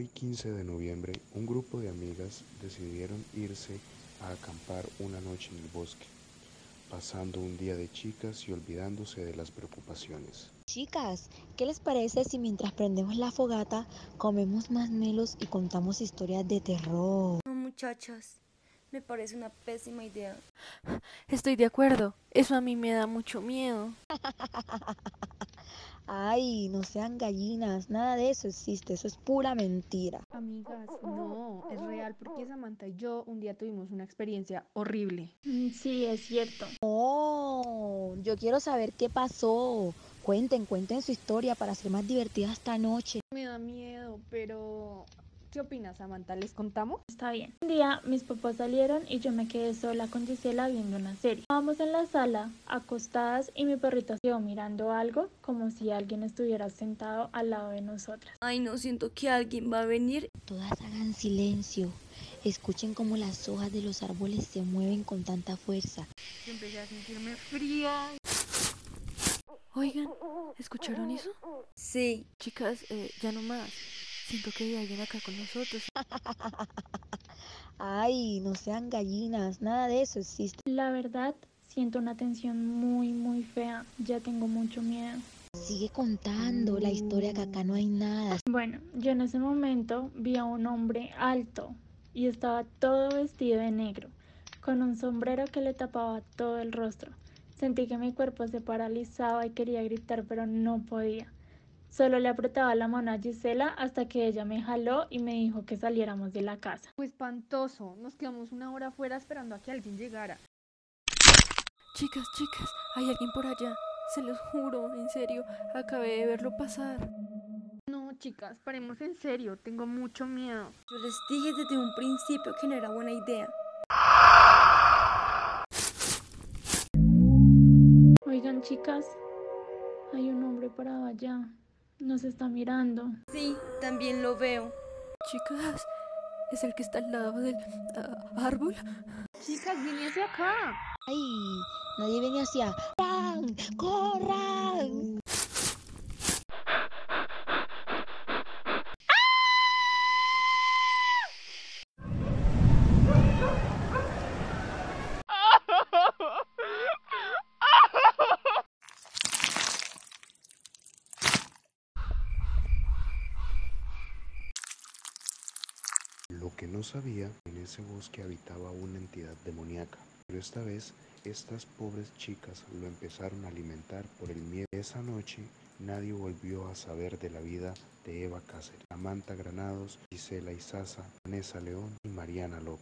Hoy 15 de noviembre, un grupo de amigas decidieron irse a acampar una noche en el bosque, pasando un día de chicas y olvidándose de las preocupaciones. Chicas, ¿qué les parece si mientras prendemos la fogata comemos más melos y contamos historias de terror? No, muchachas, me parece una pésima idea. Estoy de acuerdo, eso a mí me da mucho miedo. Ay, no sean gallinas, nada de eso existe, eso es pura mentira. Amigas, no, es real porque Samantha y yo un día tuvimos una experiencia horrible. Mm, Sí, es cierto. Oh, yo quiero saber qué pasó. Cuenten, cuenten su historia para hacer más divertida esta noche. Me da miedo, pero ¿qué opinas, Samantha? ¿Les contamos? Está bien. Un día mis papás salieron y yo me quedé sola con Gisela viendo una serie. Estábamos en la sala, acostadas, y mi perrita se quedó mirando algo como si alguien estuviera sentado al lado de nosotras. Ay, no siento que alguien va a venir. Todas hagan silencio. Escuchen cómo las hojas de los árboles se mueven con tanta fuerza. Yo empecé a sentirme fría. Oigan, ¿escucharon eso? Sí, Chicas, eh, ya no más. Siento que hay alguien acá con nosotros. Ay, no sean gallinas, nada de eso existe. La verdad, siento una tensión muy, muy fea. Ya tengo mucho miedo. Sigue contando la historia que acá no hay nada. Bueno, yo en ese momento vi a un hombre alto y estaba todo vestido de negro, con un sombrero que le tapaba todo el rostro. Sentí que mi cuerpo se paralizaba y quería gritar, pero no podía. Solo le apretaba la mano a Gisela hasta que ella me jaló y me dijo que saliéramos de la casa. Fue espantoso. Nos quedamos una hora afuera esperando a que alguien llegara. Chicas, chicas, hay alguien por allá. Se los juro, en serio, acabé de verlo pasar. No, chicas, paremos en serio. Tengo mucho miedo. yo les dije desde un principio que no era buena idea. Oigan, chicas, hay un hombre parado allá. Nos está mirando. Sí, también lo veo. Chicas, ¿es el que está al lado del ah, árbol? Chicas, viene hacia acá. Ay, nadie viene hacia. ¡Corran! ¡Corran! Que no sabía, en ese bosque habitaba una entidad demoníaca, pero esta vez estas pobres chicas lo empezaron a alimentar por el miedo. Esa noche nadie volvió a saber de la vida de Eva Cáceres, Samantha Granados, Gisela Izaza, Vanessa León y Mariana López.